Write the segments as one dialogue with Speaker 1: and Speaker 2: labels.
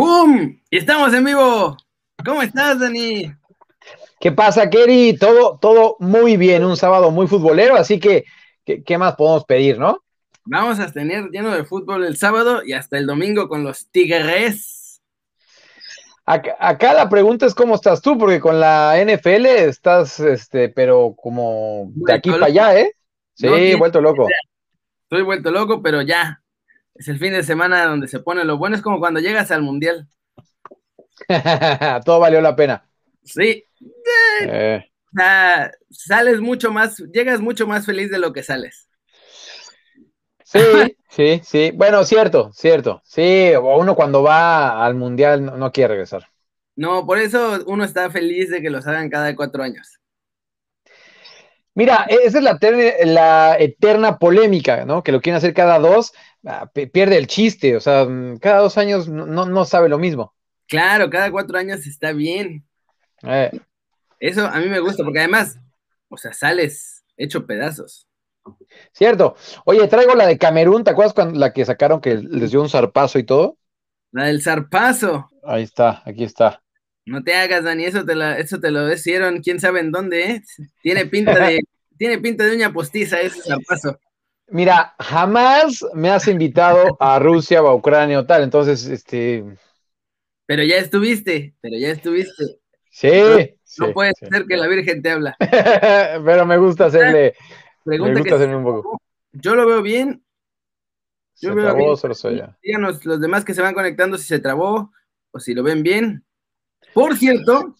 Speaker 1: ¡Boom! Y estamos en vivo. ¿Cómo estás, Dani?
Speaker 2: ¿Qué pasa, Kerry? Todo, todo muy bien, un sábado muy futbolero, así que, ¿qué, más podemos pedir, no?
Speaker 1: Vamos a tener lleno de fútbol el sábado y hasta el domingo con los Tigres.
Speaker 2: Acá, la pregunta es cómo estás tú, porque con la NFL estás, este, pero como de aquí para allá, ¿eh? Sí, vuelto loco.
Speaker 1: Estoy vuelto loco, pero ya. Es el fin de semana donde se pone lo bueno. Es como cuando llegas al mundial.
Speaker 2: Todo valió la pena.
Speaker 1: Sí. Eh. sales mucho más, llegas mucho más feliz de lo que sales.
Speaker 2: Sí, sí, sí. Bueno, cierto, cierto. Sí, uno cuando va al mundial no, quiere regresar.
Speaker 1: No, por eso uno está feliz de que los hagan cada cuatro años.
Speaker 2: Mira, e, esa es la, la, eterna polémica, ¿no? Que lo quieren hacer cada dos, ah, pierde el chiste, o sea, mm, cada dos años no, no sabe lo mismo.
Speaker 1: Claro, cada cuatro años está bien. Eh. Eso a mí me gusta, porque además, o sea, sales hecho pedazos.
Speaker 2: Cierto. Oye, traigo la de Camerún, ¿te acuerdas cuando la que sacaron que les dio un zarpazo y todo?
Speaker 1: La del zarpazo.
Speaker 2: Ahí está, aquí está.
Speaker 1: No te hagas, Dani, eso te, eso te lo hicieron, quién sabe en dónde, ¿eh? Tiene pinta de, tiene pinta de uña postiza ese zarpazo.
Speaker 2: Mira, jamás me has invitado a Rusia o a Ucrania o tal, entonces, este,
Speaker 1: pero ya estuviste, pero ya estuviste.
Speaker 2: Sí.
Speaker 1: No, puede ser que la Virgen te habla.
Speaker 2: pero me gusta hacerle. Pregunta me gusta hacerme un poco.
Speaker 1: Yo lo veo bien.
Speaker 2: Yo se veo trabó, bien. Soy
Speaker 1: Díganos los demás que se van conectando si se trabó o si lo ven bien. Por cierto,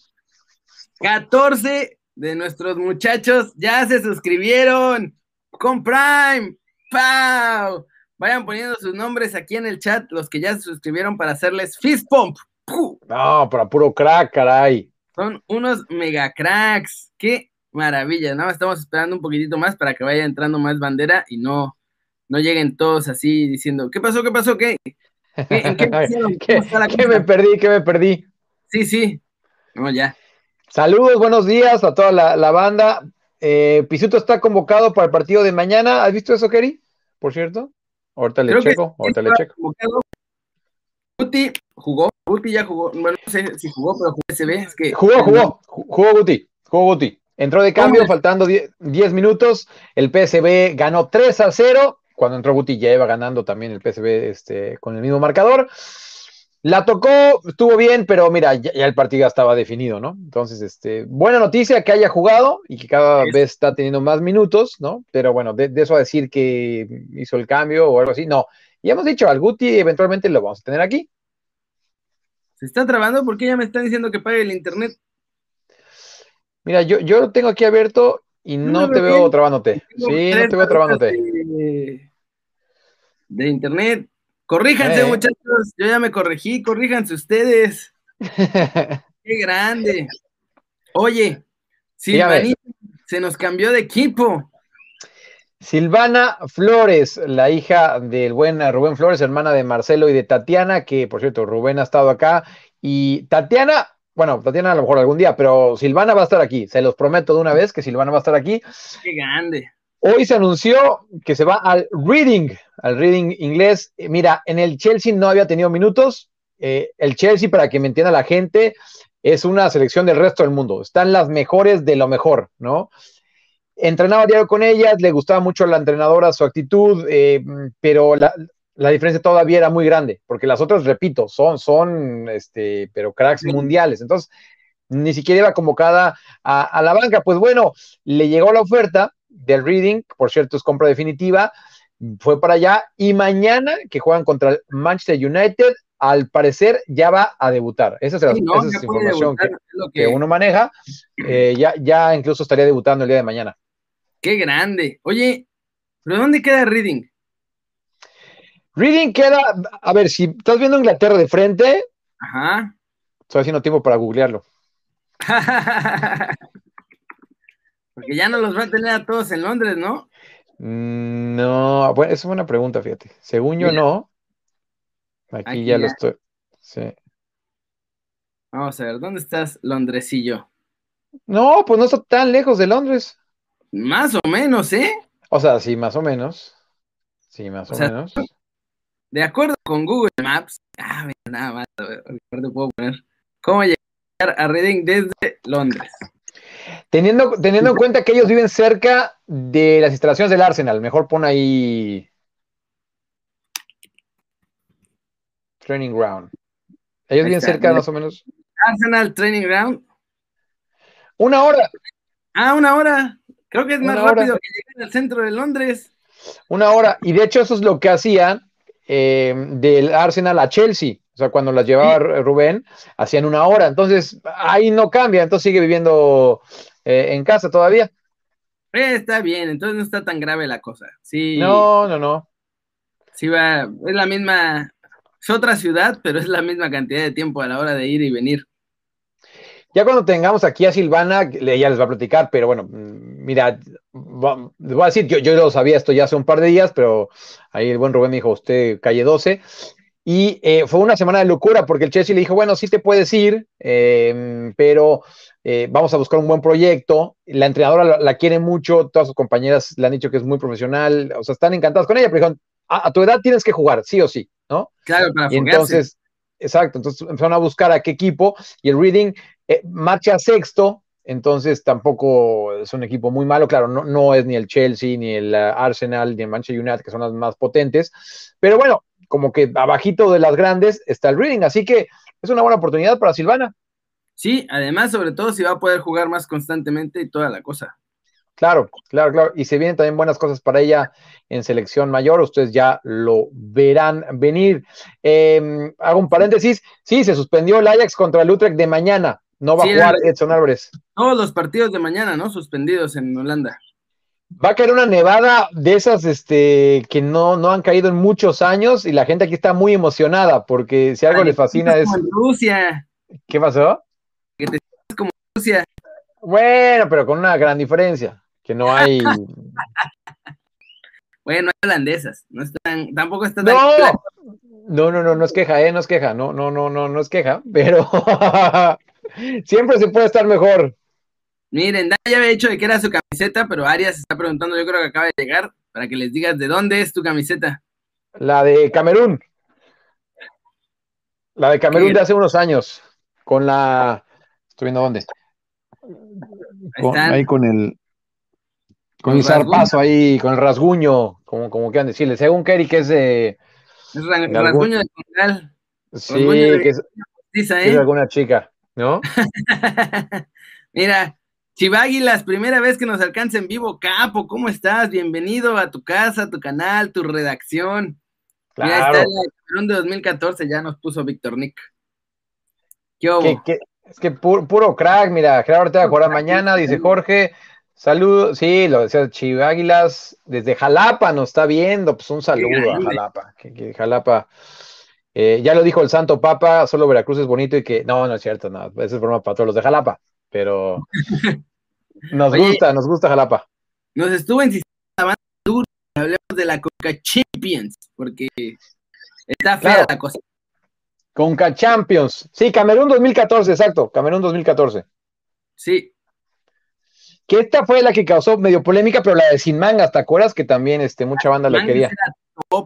Speaker 1: 14 de nuestros muchachos ya se suscribieron con Prime. ¡Pau! Vayan poniendo sus nombres aquí en el chat, los que ya se suscribieron para hacerles fist pump.
Speaker 2: No, para puro crack, caray.
Speaker 1: Son unos mega cracks. Qué maravilla, ¿no? Estamos esperando un poquitito más para que vaya entrando más bandera y no, no lleguen todos así diciendo, ¿qué pasó? ¿Qué pasó? ¿Qué?
Speaker 2: ¿Qué, ¿Qué, me perdí? ¿Qué me perdí?
Speaker 1: Sí, sí. No, ya.
Speaker 2: Saludos, buenos días a toda la, banda. Eh, Pisuto está convocado para el partido de mañana. ¿Has visto eso, Kerry? Por cierto. Ahorita le checo, ahorita le checo.
Speaker 1: Guti jugó, Guti ya jugó, bueno, no sé si jugó, pero jugó SB, es que...
Speaker 2: Jugó, jugó, jugó Guti, jugó Guti. Entró de cambio, faltando 10 minutos, el PSB ganó 3 a 0, cuando entró Guti ya iba ganando también el PSB este, con el mismo marcador. La tocó, estuvo bien, pero mira, ya, el partido estaba definido, ¿no? Entonces, este, buena noticia que haya jugado y que cada vez está teniendo más minutos, ¿no? Pero bueno, de, de, eso a decir que hizo el cambio o algo así, no. Y hemos dicho, al Guti eventualmente lo vamos a tener aquí.
Speaker 1: ¿Se está trabando? ¿Por qué ya me están diciendo que pague el internet?
Speaker 2: Mira, yo, yo lo tengo aquí abierto y no, te veo trabándote. Sí, no te veo trabándote.
Speaker 1: De, internet. Corríjanse, eh. muchachos. Yo ya me corregí. Corríjanse ustedes. Qué grande. Oye, Silvanita se nos cambió de equipo.
Speaker 2: Silvana Flores, la hija del buen Rubén Flores, hermana de Marcelo y de Tatiana, que por cierto, Rubén ha estado acá. Y Tatiana, bueno, Tatiana a lo mejor algún día, pero Silvana va a estar aquí. Se los prometo de una vez que Silvana va a estar aquí.
Speaker 1: Qué grande.
Speaker 2: Hoy se anunció que se va al reading, al reading inglés. Mira, en el Chelsea no había tenido minutos. Eh, el Chelsea, para que me entienda la gente, es una selección del resto del mundo. Están las mejores de lo mejor, ¿no? entrenaba diario con ellas, le gustaba mucho la entrenadora, su actitud, eh, pero la, diferencia todavía era muy grande, porque las otras, repito, son, son, este, pero cracks mundiales. Entonces, ni siquiera iba convocada a, la banca. Pues bueno, le llegó la oferta del Reading, por cierto, es compra definitiva, fue para allá, y mañana que juegan contra el Manchester United, al parecer ya va a debutar. Esa es, la, información que, uno maneja. Eh, ya, ya incluso estaría debutando el día de mañana.
Speaker 1: Qué grande. Oye, ¿pero dónde queda Reading?
Speaker 2: Reading queda, a ver, si estás viendo Inglaterra de frente, Ajá. estoy haciendo tiempo para googlearlo.
Speaker 1: Porque ya no los va a tener a todos en Londres, ¿no?
Speaker 2: Mm, no, bueno, es una pregunta, fíjate. Según yo, no. Aquí, ya, lo estoy. Sí.
Speaker 1: Vamos a ver, ¿dónde estás, Londresillo?
Speaker 2: No, pues no está tan lejos de Londres.
Speaker 1: Más o menos, ¿eh?
Speaker 2: O sea, sí, más o menos. Sí, más o, menos.
Speaker 1: de acuerdo con Google Maps, ah, mira, nada más, te puedo poner cómo llegar a Reading desde Londres.
Speaker 2: Teniendo, teniendo en cuenta que ellos viven cerca de las instalaciones del Arsenal, mejor pon ahí Training Ground. Ellos viven cerca más o menos.
Speaker 1: Arsenal Training Ground.
Speaker 2: Una hora.
Speaker 1: Ah, una hora. Creo que es más rápido que llegar al centro de Londres.
Speaker 2: Una hora. Y de hecho eso es lo que hacían eh, del Arsenal a Chelsea. O sea, cuando las llevaba Rubén, hacían una hora. Entonces, ahí no cambia. Entonces sigue viviendo eh, en casa todavía.
Speaker 1: Eh, está bien, entonces no está tan grave la cosa. Sí.
Speaker 2: No, no, no.
Speaker 1: Sí va, es la misma, es otra ciudad, pero es la misma cantidad de tiempo a la hora de ir y venir.
Speaker 2: Ya cuando tengamos aquí a Silvana, ella les va a platicar, pero bueno, mm, mira, les voy a decir, yo, yo lo sabía esto ya hace un par de días, pero ahí el buen Rubén me dijo, usted calle 12, y eh, fue una semana de locura porque el Chelsea le dijo, bueno, sí te puedes ir, em, pero eh, vamos a buscar un buen proyecto. La entrenadora la, quiere mucho, todas sus compañeras le han dicho que es muy profesional, o sea, están encantadas con ella, pero dijeron, a, tu edad tienes que jugar, sí o sí, ¿no?
Speaker 1: Claro, para
Speaker 2: y entonces, exacto, entonces empezaron a buscar a qué equipo y el Reading eh, marcha sexto, entonces tampoco es un equipo muy malo, claro, no, no es ni el Chelsea, ni el Arsenal, ni el Manchester United, que son las más potentes, pero bueno, como que abajito de las grandes está el Reading, así que es una buena oportunidad para Silvana.
Speaker 1: Sí, además, sobre todo si va a poder jugar más constantemente y toda la cosa.
Speaker 2: Claro, claro, claro. Y se vienen también buenas cosas para ella en selección mayor. Ustedes ya lo verán venir. Em, hago un paréntesis. Sí, se suspendió el Ajax contra el Utrecht de mañana. No va a jugar Edson Álvarez.
Speaker 1: Todos los partidos de mañana, ¿no? Suspendidos en Holanda.
Speaker 2: Va a caer una nevada de esas este, que no, no han caído en muchos años y la gente aquí está muy emocionada porque si algo le fascina es...
Speaker 1: Rusia.
Speaker 2: ¿Qué pasó?
Speaker 1: Que te como Rusia.
Speaker 2: Bueno, pero con una gran diferencia, que no hay...
Speaker 1: bueno, hay holandesas, no están, tampoco están...
Speaker 2: No, no, no, no, no es queja, ¿eh? No es queja, no, no, no, no, no es queja, pero siempre se puede estar mejor.
Speaker 1: Miren, ya había dicho de que era su camiseta, pero Arias está preguntando, yo creo que acaba de llegar, para que les digas de dónde es tu camiseta.
Speaker 2: La de Camerún. La de Camerún de hace unos años. Con la. Estoy viendo dónde. ahí con el. Con, el zarpazo ahí, con el rasguño, como, como quieran decirle. Según Kerry, que es de.
Speaker 1: Es rasguño de general.
Speaker 2: Sí, que es, es ¿eh? alguna chica, ¿no?
Speaker 1: Mira, Chiváguilas, primera vez que nos alcanza en vivo, Capo, ¿cómo estás? Bienvenido a tu casa, a tu canal, tu redacción. Claro. Ya está el de 2014, ya nos puso Víctor Nick.
Speaker 2: ¿Qué, es que puro, crack, mira, Gerardo Ortega jugará mañana, dice Jorge. Saludos, sí, lo decía Chiváguilas, desde Jalapa nos está viendo, pues un saludo a Jalapa, que, Jalapa, eh, ya lo dijo el Santo Papa, solo Veracruz es bonito y que, no, no es cierto, no, esa es broma para todos los de Jalapa, pero nos gusta, nos gusta Jalapa.
Speaker 1: Nos estuvo insistiendo la banda dura, hablemos de la Conca Champions, porque está fea la cosa.
Speaker 2: Conca Champions, sí, Camerún 2014, exacto, Camerún 2014.
Speaker 1: Sí.
Speaker 2: Que esta fue la que causó medio polémica, pero la de Sin Mangas, ¿te acuerdas? Que también este, mucha banda la quería.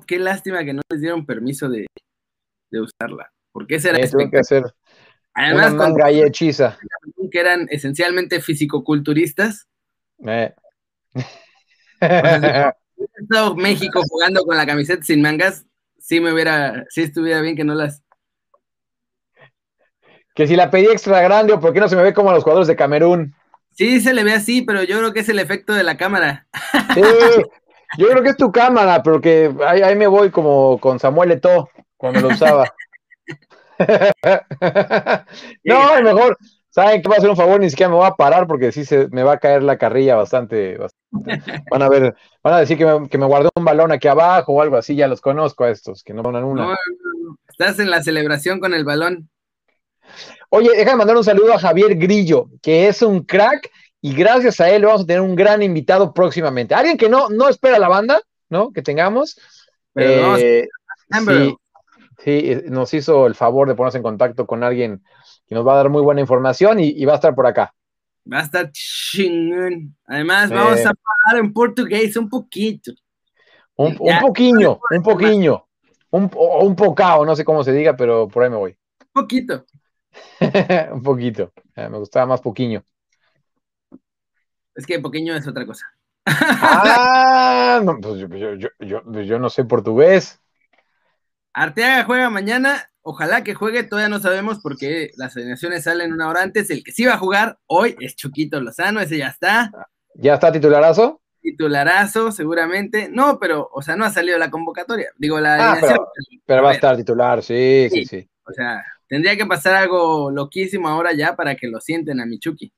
Speaker 1: Qué lástima que no les dieron permiso de, de usarla, porque ese era
Speaker 2: eh, que hacer Además, Una manga y hechiza.
Speaker 1: Que eran esencialmente fisicoculturistas. Eh. estado México jugando con la camiseta sin mangas, sí me hubiera, sí estuviera bien que no las.
Speaker 2: Que si la pedí extra grande o por qué no se me ve como a los jugadores de Camerún.
Speaker 1: Sí, se le ve así, pero yo creo que es el efecto de la cámara.
Speaker 2: Sí, yo creo que es tu cámara, pero que ahí, ahí me voy como con Samuel Eto'o cuando lo usaba. no, mejor, ¿saben qué va a hacer un favor? Ni siquiera me voy a parar porque sí se me va a caer la carrilla bastante. Van a ver, van a decir que me, que guardó un balón aquí abajo o algo así, ya los conozco a estos, que no ponen una.
Speaker 1: estás en la celebración con el balón.
Speaker 2: Oye, déjame mandar un saludo a Javier Grillo, que es un crack y gracias a él vamos a tener un gran invitado próximamente. Alguien que no, no espera la banda, ¿no? Que tengamos. Eh, Sí, nos hizo el favor de ponerse en contacto con alguien que nos va a dar muy buena información y, va a estar por acá.
Speaker 1: Va a estar chingón. Además, vamos a hablar en portugués un poquito.
Speaker 2: Un, un poquillo, un poquillo, Un, un pocao, no sé cómo se diga, pero por ahí me voy.
Speaker 1: Poquito.
Speaker 2: un poquito. Eh, me gustaba más poquiño.
Speaker 1: Es que poqueño es otra cosa.
Speaker 2: ah, no, pues yo, yo, yo, yo, no sé portugués.
Speaker 1: Arteaga juega mañana. Ojalá que juegue, todavía no sabemos porque las alineaciones salen una hora antes. El que sí va a jugar hoy es Chuquito Lozano, ese ya está.
Speaker 2: ¿Ya está titularazo?
Speaker 1: Titularazo, seguramente. No, pero, o sea, no ha salido la convocatoria. Digo, la
Speaker 2: ah, Pero, va a estar titular, sí, sí, sí,
Speaker 1: O sea, tendría que pasar algo loquísimo ahora ya para que lo sienten a Michuki.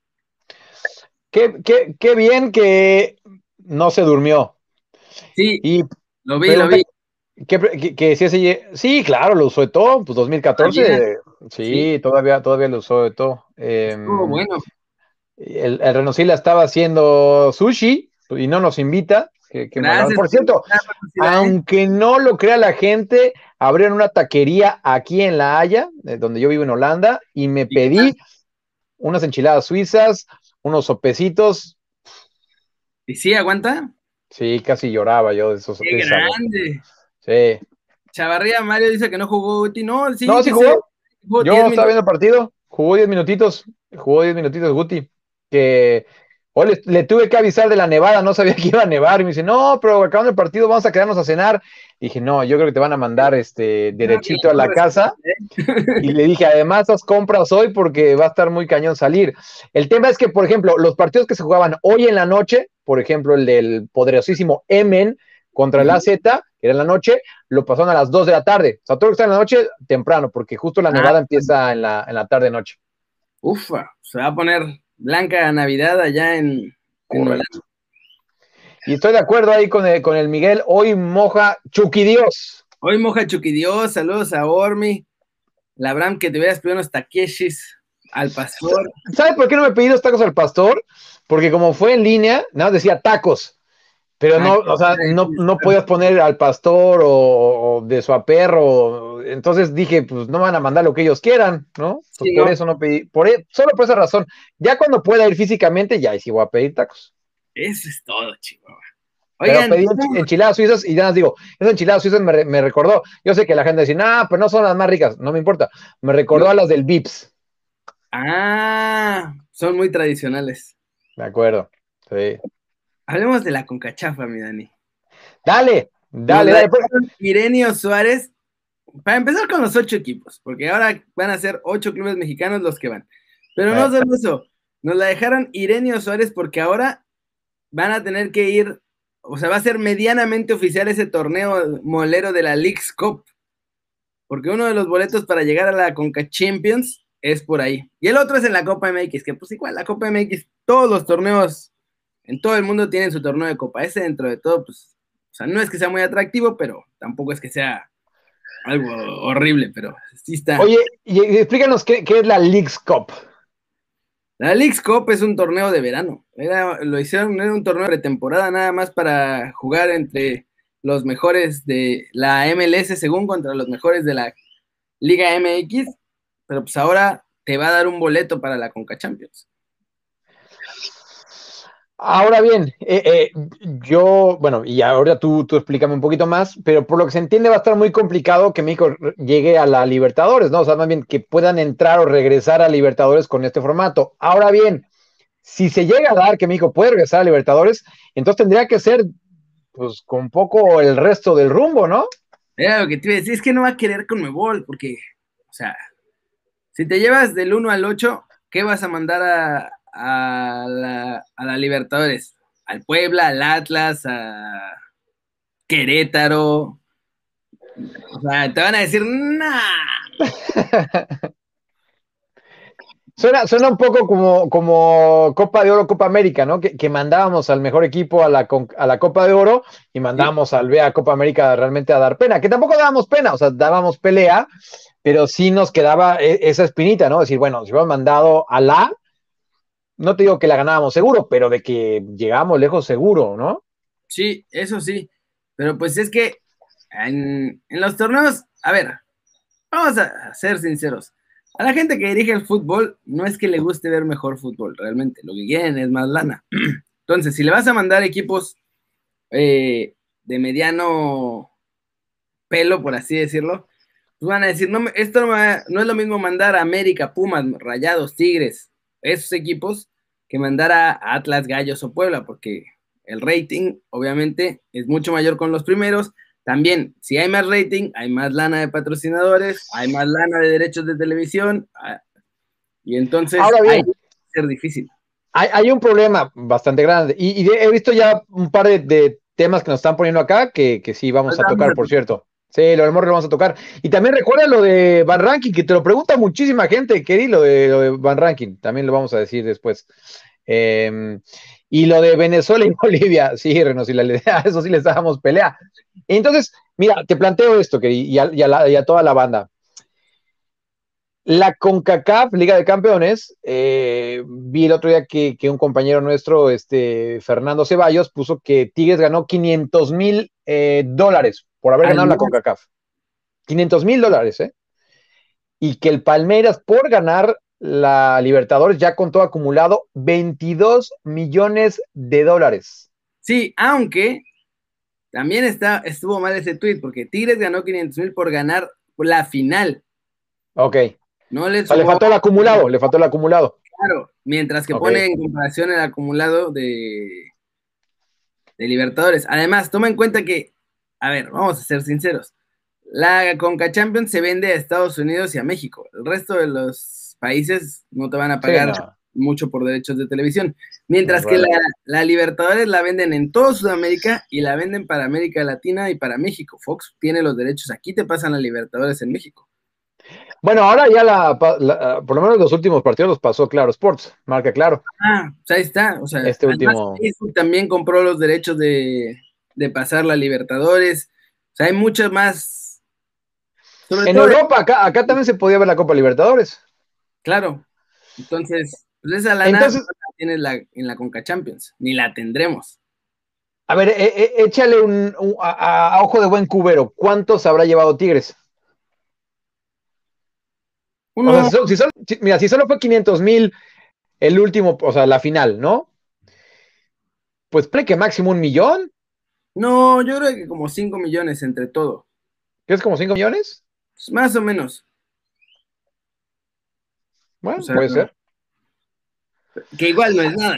Speaker 2: Qué, qué, bien que no se durmió.
Speaker 1: Sí, y lo vi, lo vi.
Speaker 2: Que, que, sí, sí, claro, lo usó de todo, pues 2014, sí, Todavía, todavía lo usó de todo. Em,
Speaker 1: bueno.
Speaker 2: El, el Renosila estaba haciendo sushi y no nos invita. Que, por cierto, aunque no lo crea la gente, abrieron una taquería aquí en La Haya, donde yo vivo en Holanda, y me pedí unas enchiladas suizas, unos sopecitos.
Speaker 1: ¿Y sí, aguanta?
Speaker 2: Sí, casi lloraba yo de esos.
Speaker 1: ¡Qué grande!
Speaker 2: Sí.
Speaker 1: Chavarría Mario dice que no jugó Guti. No, sí.
Speaker 2: No, sí jugó. yo estaba viendo el partido. Jugó 10 minutitos. Jugó 10 minutitos Guti. Que hoy le, tuve que avisar de la nevada. No sabía que iba a nevar. Y me dice, no, pero acabando el partido vamos a quedarnos a cenar. Y dije, no, yo creo que te van a mandar este derechito a la casa. Y le dije, además, haz compras hoy porque va a estar muy cañón salir. El tema es que, por ejemplo, los partidos que se jugaban hoy en la noche, por ejemplo, el del poderosísimo Emen contra el AZ, que era en la noche, lo pasaron a las 2 de la tarde. O sea, todo lo que está en la noche, temprano, porque justo la nevada ah. empieza en la, en la tarde-noche.
Speaker 1: Ufa, se va a poner blanca Navidad allá en, en
Speaker 2: Y estoy de acuerdo ahí con el, con el Miguel, hoy moja Chucky Dios.
Speaker 1: Hoy moja Chucky Dios, saludos a Ormi, la Bram que te hubieras pedido unos taqueshis al pastor.
Speaker 2: ¿Sabes por qué no me pedí los tacos al pastor? Porque como fue en línea, nada, decía tacos. Pero no, o sea, no, no podías poner al pastor o, de su aperro. Entonces dije, pues no van a mandar lo que ellos quieran, ¿no? Pues por eso no pedí, por, e, solo por esa razón. Ya cuando pueda ir físicamente, ya sí voy a pedir tacos.
Speaker 1: Eso es todo, Chihuahua.
Speaker 2: Oigan, pero pedí enchiladas suizas y ya les digo, esas enchiladas suizas me, me, recordó. Yo sé que la gente dice, no, pero no son las más ricas, no me importa. Me recordó a las del Vips.
Speaker 1: Ah, son muy tradicionales.
Speaker 2: De acuerdo, sí.
Speaker 1: Hablemos de la concachafa, mi Dani.
Speaker 2: Dale, dale, dale. Pues.
Speaker 1: Irenio Suárez, para empezar con los ocho equipos, porque ahora van a ser ocho clubes mexicanos los que van. Pero no solo eso, nos la dejaron Irenio Suárez porque ahora van a tener que ir, o sea, va a ser medianamente oficial ese torneo molero de la League's Cup, porque uno de los boletos para llegar a la Conca Champions es por ahí. Y el otro es en la Copa MX, que pues igual la Copa MX, todos los torneos en todo el mundo tienen su torneo de copa. Ese dentro de todo, pues, o sea, no es que sea muy atractivo, pero tampoco es que sea algo horrible, pero sí está.
Speaker 2: Oye, y explícanos qué, es la League's Cup.
Speaker 1: La League's Cup es un torneo de verano. lo hicieron, era un torneo de pretemporada nada más para jugar entre los mejores de la MLS según contra los mejores de la Liga MX, pero pues ahora te va a dar un boleto para la Conca Champions.
Speaker 2: Ahora bien, eh, eh, yo, bueno, y ahora tú, tú explícame un poquito más, pero por lo que se entiende va a estar muy complicado que México llegue a la Libertadores, ¿no? O sea, más bien que puedan entrar o regresar a Libertadores con este formato. Ahora bien, si se llega a dar que México puede regresar a Libertadores, entonces tendría que ser, pues, con poco el resto del rumbo, ¿no?
Speaker 1: Lo que te iba es que no va a querer con Mebol, porque, o sea, si te llevas del 1 al 8, ¿qué vas a mandar a, a la, a la Libertadores, al Puebla, al Atlas, a Querétaro. Te van a decir, nah.
Speaker 2: Suena, suena, un poco como, como Copa de Oro, Copa América, ¿no? Que, mandábamos al mejor equipo a la, a la Copa de Oro y mandábamos al B a Copa América realmente a dar pena, que tampoco dábamos pena, o sea, dábamos pelea, pero sí nos quedaba e, esa espinita, ¿no? Decir, bueno, si hubiéramos mandado a la, no te digo que la ganábamos seguro, pero de que llegábamos lejos seguro, ¿no?
Speaker 1: Sí, eso sí. Pero pues es que en, los torneos, a ver, vamos a ser sinceros. A la gente que dirige el fútbol no es que le guste ver mejor fútbol, realmente. Lo que quieren es más lana. Entonces, si le vas a mandar equipos eh, de mediano pelo, por así decirlo, pues van a decir, no, esto no, no, es lo mismo mandar a América, Pumas, Rayados, Tigres, esos equipos, que mandar a Atlas, Gallos o Puebla, porque el rating, obviamente, es mucho mayor con los primeros. También, si hay más rating, hay más lana de patrocinadores, hay más lana de derechos de televisión, ah, y entonces
Speaker 2: Ahora bien,
Speaker 1: ser difícil.
Speaker 2: Hay, hay, un problema bastante grande, y, y, he visto ya un par de, de, temas que nos están poniendo acá que, que sí vamos a tocar, por cierto. Sí, lo del morro lo vamos a tocar. Y también recuerda lo de Van Ranking, que te lo pregunta muchísima gente, Keri, lo de, lo de Van Ranking, también lo vamos a decir después. Eh, y lo de Venezuela y Bolivia, sí, Reno, sí, la, eso sí les dábamos pelea. Entonces, mira, te planteo esto, Keri, y a, y, a y a toda la banda. La CONCACAF, Liga de Campeones, eh, vi el otro día que, que, un compañero nuestro, este, Fernando Ceballos, puso que Tigres ganó 500 mil eh, dólares por haber ganado la CONCACAF. 500 mil dólares, ¿eh? Y que el Palmeiras, por ganar la Libertadores, ya contó acumulado 22 millones de dólares.
Speaker 1: Sí, aunque también está, estuvo mal ese tweet, porque Tigres ganó 500 mil por ganar la final.
Speaker 2: Ok.
Speaker 1: No les
Speaker 2: o sea, le faltó el acumulado, le faltó el acumulado.
Speaker 1: Claro, mientras que okay. pone en comparación el acumulado de, de Libertadores. Además, toma en cuenta que, a ver, vamos a ser sinceros, la Conca Champions se vende a Estados Unidos y a México. El resto de los países no te van a pagar sí, no. mucho por derechos de televisión. Mientras no, que la, la, Libertadores la venden en toda Sudamérica y la venden para América Latina y para México. Fox tiene los derechos. Aquí te pasan la Libertadores en México.
Speaker 2: Bueno, ahora ya la, la, por lo menos los últimos partidos los pasó Claro Sports, marca Claro.
Speaker 1: Ah, pues ahí está. O sea,
Speaker 2: este último.
Speaker 1: También compró los derechos de, de, pasar la Libertadores. O sea, hay muchas más.
Speaker 2: Sobre en todo, Europa, acá, acá también se podía ver la Copa Libertadores.
Speaker 1: Claro. Entonces, pues esa la Entonces, no la tienes la, en la Conca Champions, ni la tendremos.
Speaker 2: A ver, eh, eh, échale un, un a, a, ojo de buen cubero. ¿Cuántos habrá llevado Tigres? Uno... O sea, si solo, si, mira, si solo fue 500 mil el último, o sea, la final, ¿no? Pues pre que máximo un millón.
Speaker 1: No, yo creo que como 5 millones entre todo.
Speaker 2: ¿Qué es como 5 millones?
Speaker 1: Pues más o menos.
Speaker 2: Bueno, o sea, puede ser.
Speaker 1: Que igual no es nada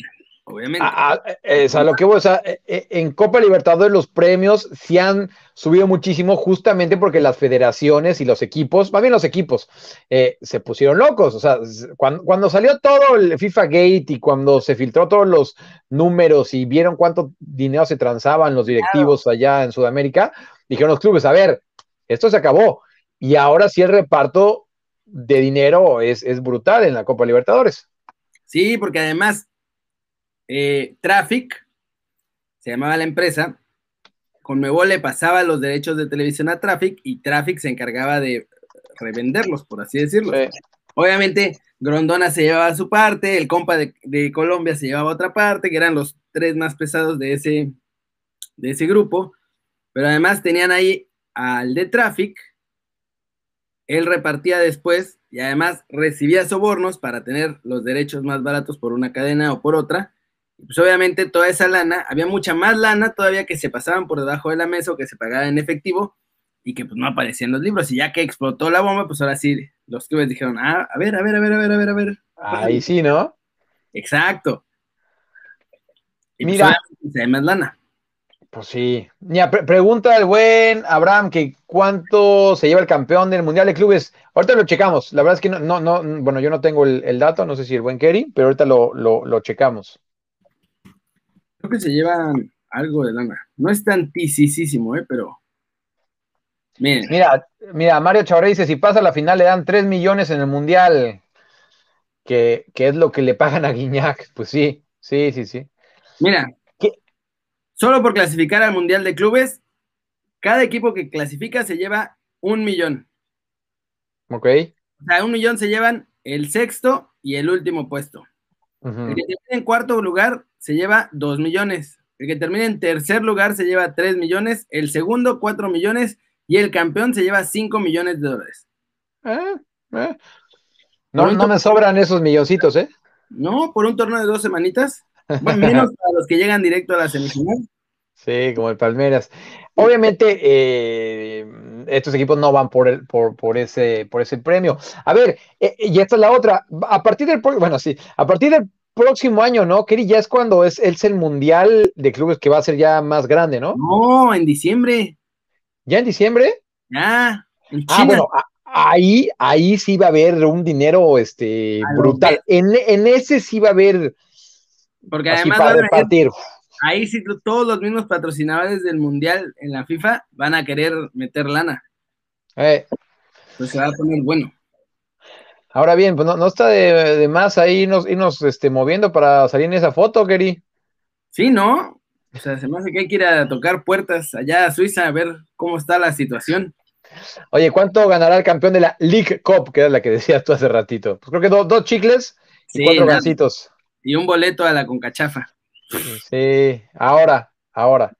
Speaker 1: obviamente.
Speaker 2: A, a, es a lo que voy, o sea, e, e, en Copa Libertadores los premios sí han subido muchísimo justamente porque las federaciones y los equipos, más bien los equipos, eh, se pusieron locos. O sea, cuando, cuando, salió todo el FIFA Gate y cuando se filtró todos los números y vieron cuánto dinero se transaban los directivos claro. allá en Sudamérica, dijeron los clubes, a ver, esto se acabó. Y ahora sí el reparto de dinero es, es brutal en la Copa Libertadores.
Speaker 1: Sí, porque además eh, Traffic, se llamaba la empresa, Conmebol le pasaba los derechos de televisión a Traffic y Traffic se encargaba de revenderlos, por así decirlo. Sí. Obviamente, Grondona se llevaba su parte, el compa de, de, Colombia se llevaba otra parte, que eran los tres más pesados de ese, de ese grupo, pero además tenían ahí al de Traffic, él repartía después y además recibía sobornos para tener los derechos más baratos por una cadena o por otra, pues obviamente toda esa lana, había mucha más lana todavía que se pasaban por debajo de la mesa o que se pagaba en efectivo y que pues no aparecían los libros. Y ya que explotó la bomba, pues ahora sí, los clubes dijeron, ah, a ver, a ver, a ver, a ver, a ver, a ver.
Speaker 2: Ahí sí, ¿no?
Speaker 1: Exacto.
Speaker 2: Y Mira.
Speaker 1: Pues, hay más lana.
Speaker 2: Pues sí. Mira, pre pregunta el buen Abraham que cuánto se lleva el campeón del Mundial de Clubes. Ahorita lo checamos. La verdad es que no, no, no bueno, yo no tengo el, el dato, no sé si el buen Kerry, pero ahorita lo, lo, lo checamos
Speaker 1: creo que se llevan algo de lana. No es tantísimo, ¿eh? Pero.
Speaker 2: Miren. Mira, mira, Mario Chavaré dice: si pasa la final, le dan 3 millones en el mundial. Que, que, es lo que le pagan a Guiñac. Pues sí, sí, sí, sí.
Speaker 1: Mira, ¿Qué? solo por clasificar al mundial de clubes, cada equipo que clasifica se lleva un millón.
Speaker 2: Ok.
Speaker 1: O sea, un millón se llevan el sexto y el último puesto. Uh -huh. El que en cuarto lugar se lleva 2 millones. El que termina en tercer lugar se lleva 3 millones. El segundo, 4 millones. Y el campeón se lleva 5 millones de dólares.
Speaker 2: Eh, eh. No, no me sobran esos milloncitos, ¿eh?
Speaker 1: No, por un torneo de dos semanitas. Bueno, menos para los que llegan directo a la semifinal.
Speaker 2: Sí, como el Palmeiras. Obviamente, eh, estos equipos no van por, el, por, por, ese, por ese premio. A ver, eh, y esta es la otra. A partir del, bueno, sí, a partir del próximo año, ¿no? Keri, ya es cuando es, es el Mundial de Clubes que va a ser ya más grande, ¿no?
Speaker 1: No, en diciembre.
Speaker 2: ¿Ya en diciembre? En China. Ah, bueno, ahí, ahí sí va a haber un dinero este, brutal. En, en, ese sí va a haber.
Speaker 1: Porque además para repartir ahí sí todos los mismos patrocinadores del mundial en la FIFA van a querer meter lana.
Speaker 2: Eh.
Speaker 1: Pues se va a poner bueno.
Speaker 2: Ahora bien, pues no, está de, más ahí irnos, irnos este, moviendo para salir en esa foto, Keri.
Speaker 1: Sí, ¿no? O sea, se me hace que hay que ir a tocar puertas allá a Suiza a ver cómo está la situación.
Speaker 2: Oye, ¿cuánto ganará el campeón de la League Cup, que era la que decías tú hace ratito? Pues creo que dos chicles y cuatro gancitos.
Speaker 1: Y un boleto a la Concachafa.
Speaker 2: Sí, ahora, ahora.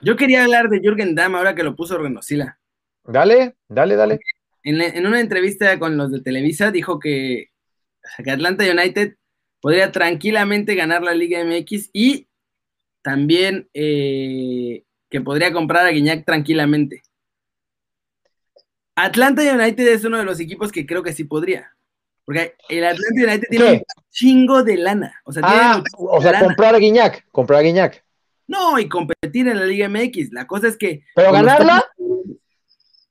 Speaker 1: Yo quería hablar de Jürgen Damm ahora que lo puso Renosila.
Speaker 2: Dale, dale, dale.
Speaker 1: En, una entrevista con los de Televisa dijo que, que Atlanta United podría tranquilamente ganar la Liga MX y también eh, que podría comprar a Guiñac tranquilamente. Atlanta United es uno de los equipos que creo que sí podría. Porque el Atlanta United tiene un chingo de lana. O sea,
Speaker 2: ah, o sea comprar a Guiñac, comprar a Guiñac.
Speaker 1: No, y competir en la Liga MX. La cosa es que.
Speaker 2: Pero ganarla.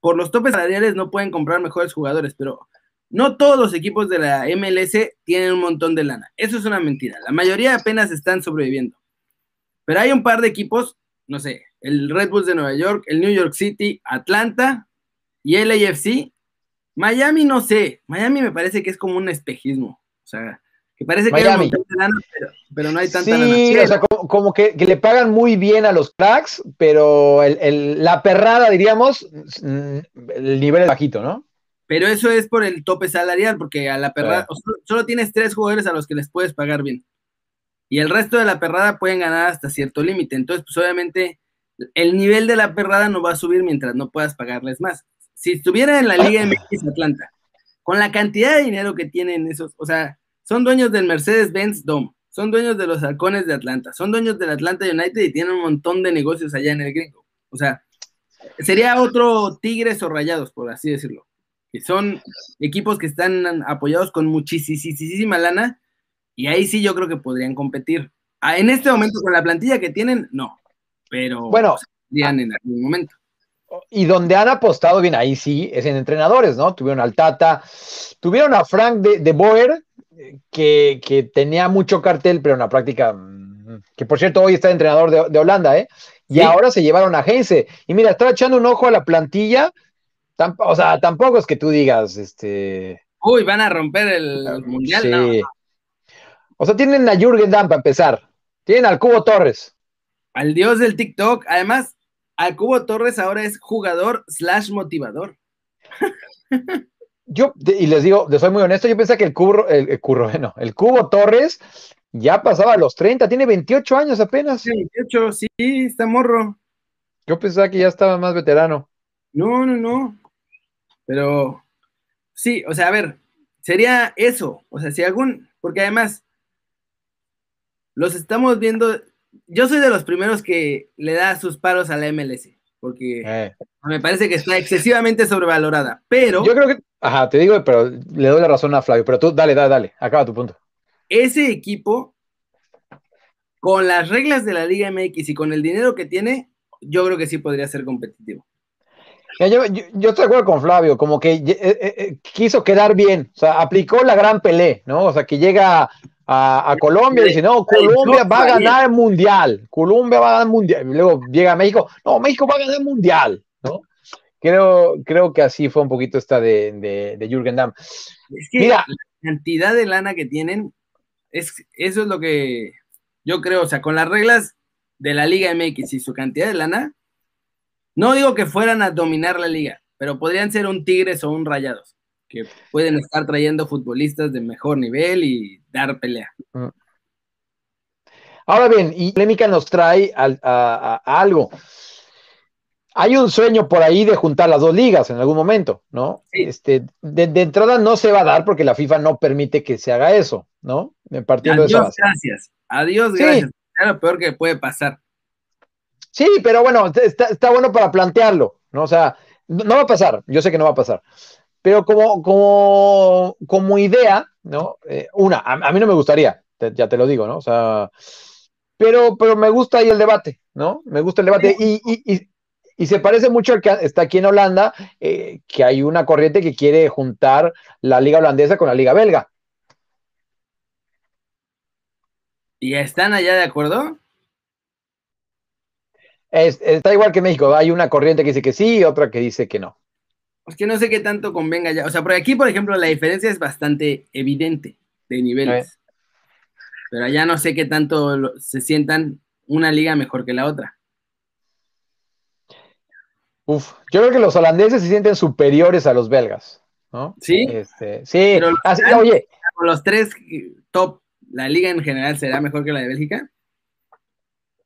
Speaker 1: Por los topes salariales no pueden comprar mejores jugadores, pero no todos los equipos de la MLS tienen un montón de lana. Eso es una mentira. La mayoría apenas están sobreviviendo. Pero hay un par de equipos, no sé, el Red Bulls de Nueva York, el New York City, Atlanta y el AFC, Miami no sé, Miami me parece que es como un espejismo, o sea, que parece que hay un de lana, pero, no hay tanta
Speaker 2: sí, o sea, como, que, le pagan muy bien a los cracks, pero la perrada, diríamos, mm, el nivel es bajito, ¿no?
Speaker 1: Pero eso es por el tope salarial, porque a la perrada, solo, tienes tres jugadores a los que les puedes pagar bien. Y el resto de la perrada pueden ganar hasta cierto límite. Entonces, pues obviamente, el nivel de la perrada no va a subir mientras no puedas pagarles más si estuviera en la Liga MX Atlanta, con la cantidad de dinero que tienen esos, o sea, son dueños del Mercedes-Benz Dome, son dueños de los halcones de Atlanta, son dueños del Atlanta United y tienen un montón de negocios allá en el gringo. O sea, sería otro Tigres o Rayados, por así decirlo. Que son equipos que están apoyados con muchísima lana y ahí sí yo creo que podrían competir. Ah, en este momento, con la plantilla que tienen, no, pero
Speaker 2: bueno,
Speaker 1: podrían en algún momento
Speaker 2: y donde han apostado bien ahí sí es en entrenadores, ¿no? Tuvieron al Tata, tuvieron a Frank de, Boer, que, tenía mucho cartel, pero en la práctica, mm, que por cierto hoy está entrenador de, Holanda, ¿eh? Y ahora se llevaron a Gense. Y mira, estaba echando un ojo a la plantilla, o sea, tampoco es que tú digas, este...
Speaker 1: Uy, van a romper el, mundial, sí.
Speaker 2: O sea, tienen a Jürgen Damm para empezar, tienen al Cubo Torres.
Speaker 1: Al dios del TikTok, además, al Cubo Torres ahora es jugador slash motivador.
Speaker 2: Yo, y les digo, soy muy honesto, yo pensé que el Cubo, el, curro, bueno, el Cubo Torres ya pasaba a los 30, tiene 28 años apenas.
Speaker 1: 28, sí, está morro.
Speaker 2: Yo pensaba que ya estaba más veterano.
Speaker 1: No, no, no. Pero sí, o sea, a ver, sería eso. O sea, si algún, porque además los estamos viendo yo soy de los primeros que le da sus paros a la MLS, porque eh. me parece que está excesivamente sobrevalorada, pero...
Speaker 2: Yo creo que, ajá, te digo, pero le doy la razón a Flavio, pero tú dale, dale, dale, acaba tu punto.
Speaker 1: Ese equipo, con las reglas de la Liga MX y con el dinero que tiene, yo creo que sí podría ser competitivo.
Speaker 2: Yo, estoy de acuerdo con Flavio, como que eh, eh, quiso quedar bien, o sea, aplicó la gran pelea, ¿no? O sea, que llega a, Colombia y dice, no, Colombia va a ganar el mundial, Colombia va a ganar el mundial. Y luego llega a México, no, México va a ganar el mundial. Creo, creo que así fue un poquito esta de, de, de Jürgen Damm.
Speaker 1: Es que Mira, la cantidad de lana que tienen, es, eso es lo que yo creo, o sea, con las reglas de la Liga MX y su cantidad de lana, no digo que fueran a dominar la liga, pero podrían ser un Tigres o un Rayados que pueden estar trayendo futbolistas de mejor nivel y dar pelea.
Speaker 2: Ahora bien, y polémica nos trae a, algo. Hay un sueño por ahí de juntar las dos ligas en algún momento, ¿no? Este, de, entrada no se va a dar porque la FIFA no permite que se haga eso, ¿no?
Speaker 1: Adiós, gracias. Adiós, gracias. Es lo peor que puede pasar.
Speaker 2: Sí, pero bueno, está, bueno para plantearlo, ¿no? O sea, no, va a pasar, yo sé que no va a pasar. Pero como, como, como idea, ¿no? Eh, una, a, mí no me gustaría, ya te lo digo, ¿no? O sea, pero, pero me gusta ahí el debate, ¿no? Me gusta el debate y, y, y, se parece mucho al que está aquí en Holanda, eh, que hay una corriente que quiere juntar la liga holandesa con la liga belga.
Speaker 1: ¿Y están allá de acuerdo?
Speaker 2: está igual que México, hay una corriente que dice que sí y otra que dice que no.
Speaker 1: Es que no sé qué tanto convenga ya. O sea, por aquí, por ejemplo, la diferencia es bastante evidente de niveles. Pero allá no sé qué tanto se sientan una liga mejor que la otra.
Speaker 2: Uf, yo creo que los holandeses se sienten superiores a los belgas, ¿no?
Speaker 1: Sí.
Speaker 2: Este, sí, Pero oye.
Speaker 1: Con los tres top, ¿la liga en general será mejor que la de Bélgica?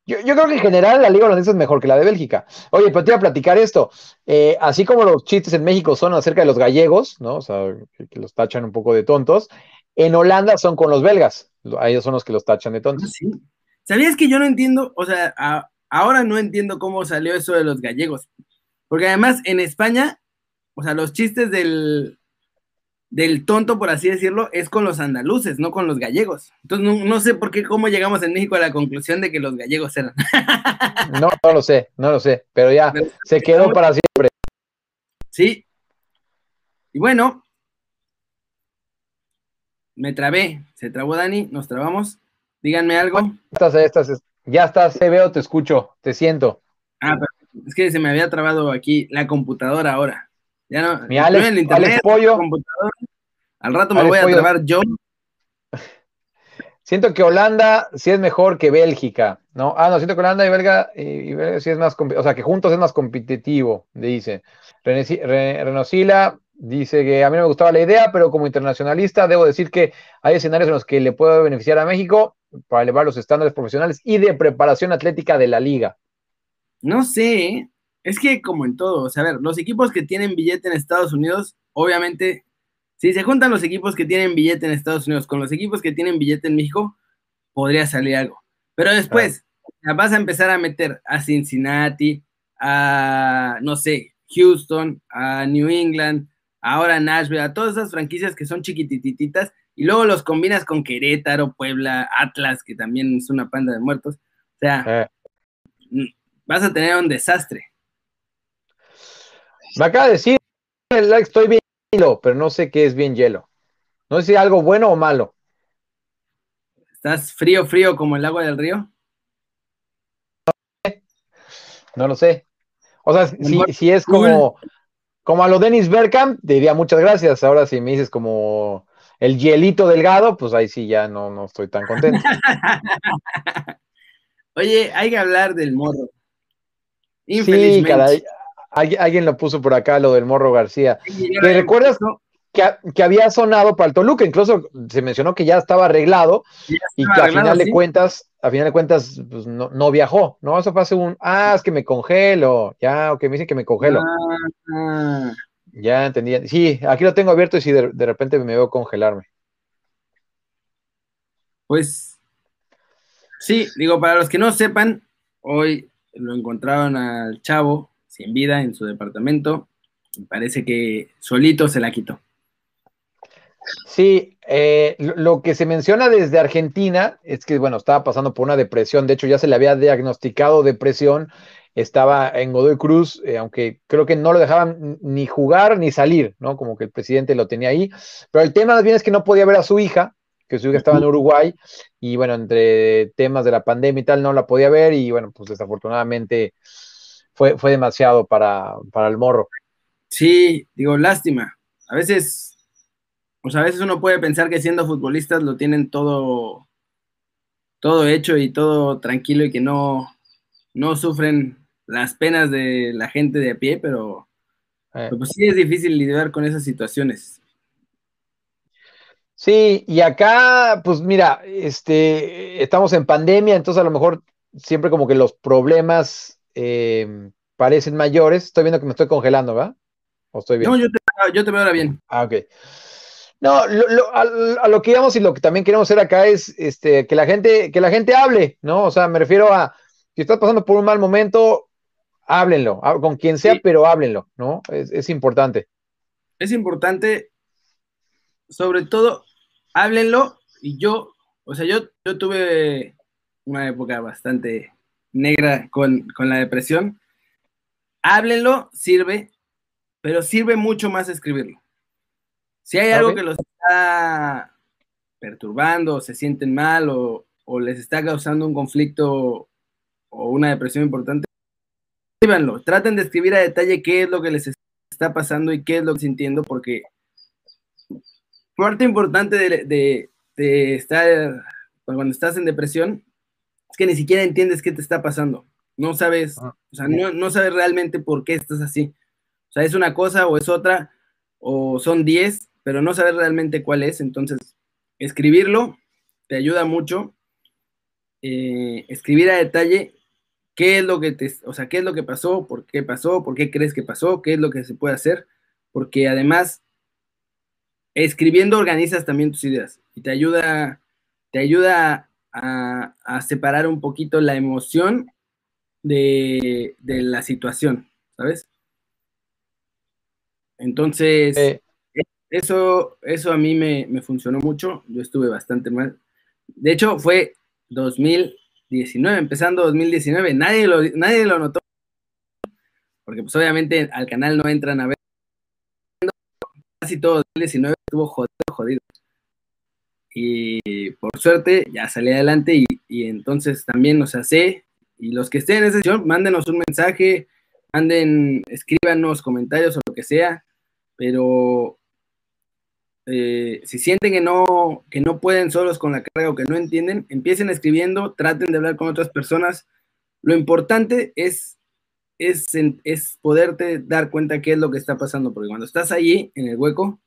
Speaker 2: Yo, creo que en general la liga holandesa es mejor que la de Bélgica. Oye, pero te iba a platicar esto. Eh, así como los chistes en México son acerca de los gallegos, ¿no? O sea, que, los tachan un poco de tontos. En Holanda son con los belgas. A ellos son los que los tachan de tontos.
Speaker 1: Sí. ¿Sabías que yo no entiendo? O sea, ahora no entiendo cómo salió eso de los gallegos. Porque además en España, o sea, los chistes del, del tonto, por así decirlo, es con los andaluces, no con los gallegos. Entonces, no, sé por qué, cómo llegamos en México a la conclusión de que los gallegos eran.
Speaker 2: no, no lo sé, no lo sé, pero ya se quedó para siempre.
Speaker 1: Sí. Y bueno, me trabé, se trabó Dani, nos trabamos. Díganme algo.
Speaker 2: Estás, estás, ya estás, te veo, te escucho, te siento.
Speaker 1: Es que se me había trabado aquí la computadora ahora. Ya no.
Speaker 2: Mi Alex, el internet, Pollo.
Speaker 1: Al rato me voy a trabar yo.
Speaker 2: Siento que Holanda sí es mejor que Bélgica, ¿no? Ah, no, siento que Holanda y Belga, y, sí es más, o sea, que juntos es más competitivo, dice. Renosila dice que a mí no me gustaba la idea, pero como internacionalista debo decir que hay escenarios en los que le puedo beneficiar a México para elevar los estándares profesionales y de preparación atlética de la liga.
Speaker 1: No sé, es que como en todo, o sea, a ver, los equipos que tienen billete en Estados Unidos, obviamente, si se juntan los equipos que tienen billete en Estados Unidos con los equipos que tienen billete en México, podría salir algo. Pero después, vas a empezar a meter a Cincinnati, a, no sé, Houston, a New England, ahora Nashville, a todas esas franquicias que son chiquitititas, y luego los combinas con Querétaro, Puebla, Atlas, que también es una panda de muertos. O sea, vas a tener un desastre.
Speaker 2: Me acaba de decir, estoy bien hielo, pero no sé qué es bien hielo. No sé si algo bueno o malo.
Speaker 1: ¿Estás frío, frío como el agua del río?
Speaker 2: No lo sé. O sea, si, es como, como a lo Dennis Bergkamp, diría muchas gracias. Ahora si me dices como el hielito delgado, pues ahí sí ya no, no estoy tan contento.
Speaker 1: Oye, hay que hablar del morro.
Speaker 2: Sí, caray. Alguien, lo puso por acá, lo del Morro García. ¿Te recuerdas que, había sonado para el Toluca? Incluso se mencionó que ya estaba arreglado y que a final de cuentas, a final de cuentas, pues, no, viajó, ¿no? Eso fue hace un, ah, es que me congelo, ya, ok, me dicen que me congelo. Ah. Ya entendí. Sí, aquí lo tengo abierto y si de, de repente me veo congelarme.
Speaker 1: Pues, sí, digo, para los que no sepan, hoy lo encontraron al chavo sin vida en su departamento. parece que solito se la quitó.
Speaker 2: Sí, eh, lo, que se menciona desde Argentina es que, bueno, estaba pasando por una depresión, de hecho ya se le había diagnosticado depresión, estaba en Godoy Cruz, eh, aunque creo que no lo dejaban ni jugar ni salir, ¿no? Como que el presidente lo tenía ahí, pero el tema más bien es que no podía ver a su hija, que su hija estaba en Uruguay, y bueno, entre temas de la pandemia y tal, no la podía ver, y bueno, pues desafortunadamente fue, demasiado para, el morro.
Speaker 1: Sí, digo, lástima. A veces, pues a veces uno puede pensar que siendo futbolistas lo tienen todo, todo hecho y todo tranquilo y que no, no sufren las penas de la gente de a pie, pero, eh. pues sí es difícil lidiar con esas situaciones.
Speaker 2: Sí, y acá, pues mira, este, estamos en pandemia, entonces a lo mejor siempre como que los problemas eh, parecen mayores. Estoy viendo que me estoy congelando, ¿va? ¿O estoy bien?
Speaker 1: No, yo te, veo ahora bien.
Speaker 2: Ah, ok. No, a, lo que íbamos y lo que también queremos hacer acá es este, que, la gente, que la gente hable, ¿no? O sea, me refiero a, si estás pasando por un mal momento, háblenlo, con quien sea, pero háblenlo, ¿no? Es, importante.
Speaker 1: Es importante, sobre todo, háblenlo y yo, o sea, yo, yo tuve una época bastante negra con, la depresión. Háblenlo, sirve, pero sirve mucho más escribirlo. Si hay algo que los está perturbando, se sienten mal o, o les está causando un conflicto o una depresión importante, escríbanlo. Traten de escribir a detalle qué es lo que les está pasando y qué es lo que están sintiendo, porque parte importante de, estar, cuando estás en depresión, es que ni siquiera entiendes qué te está pasando. No sabes, o sea, no, no sabes realmente por qué estás así. O sea, es una cosa o es otra, o son 10, pero no sabes realmente cuál es. Entonces, escribirlo te ayuda mucho. Eh, escribir a detalle qué es lo que te, o sea, qué es lo que pasó, por qué pasó, por qué crees que pasó, qué es lo que se puede hacer, porque además escribiendo organizas también tus ideas y te ayuda, te ayuda a, separar un poquito la emoción de, la situación, ¿sabes? Entonces, eso, eso a mí me, me funcionó mucho, yo estuve bastante mal. De hecho, fue 2019, empezando 2019, nadie lo, nadie lo notó, porque pues obviamente al canal no entran a ver, casi todo 2019 estuvo jodido, jodido. Y por suerte ya salí adelante y, y entonces también nos hace, y los que estén en esa sesión, mándenos un mensaje, manden, escríbanos comentarios o lo que sea, pero eh, si sienten que no, que no pueden solos con la carga o que no entienden, empiecen escribiendo, traten de hablar con otras personas. Lo importante es, es, es poderte dar cuenta qué es lo que está pasando, porque cuando estás allí en el hueco,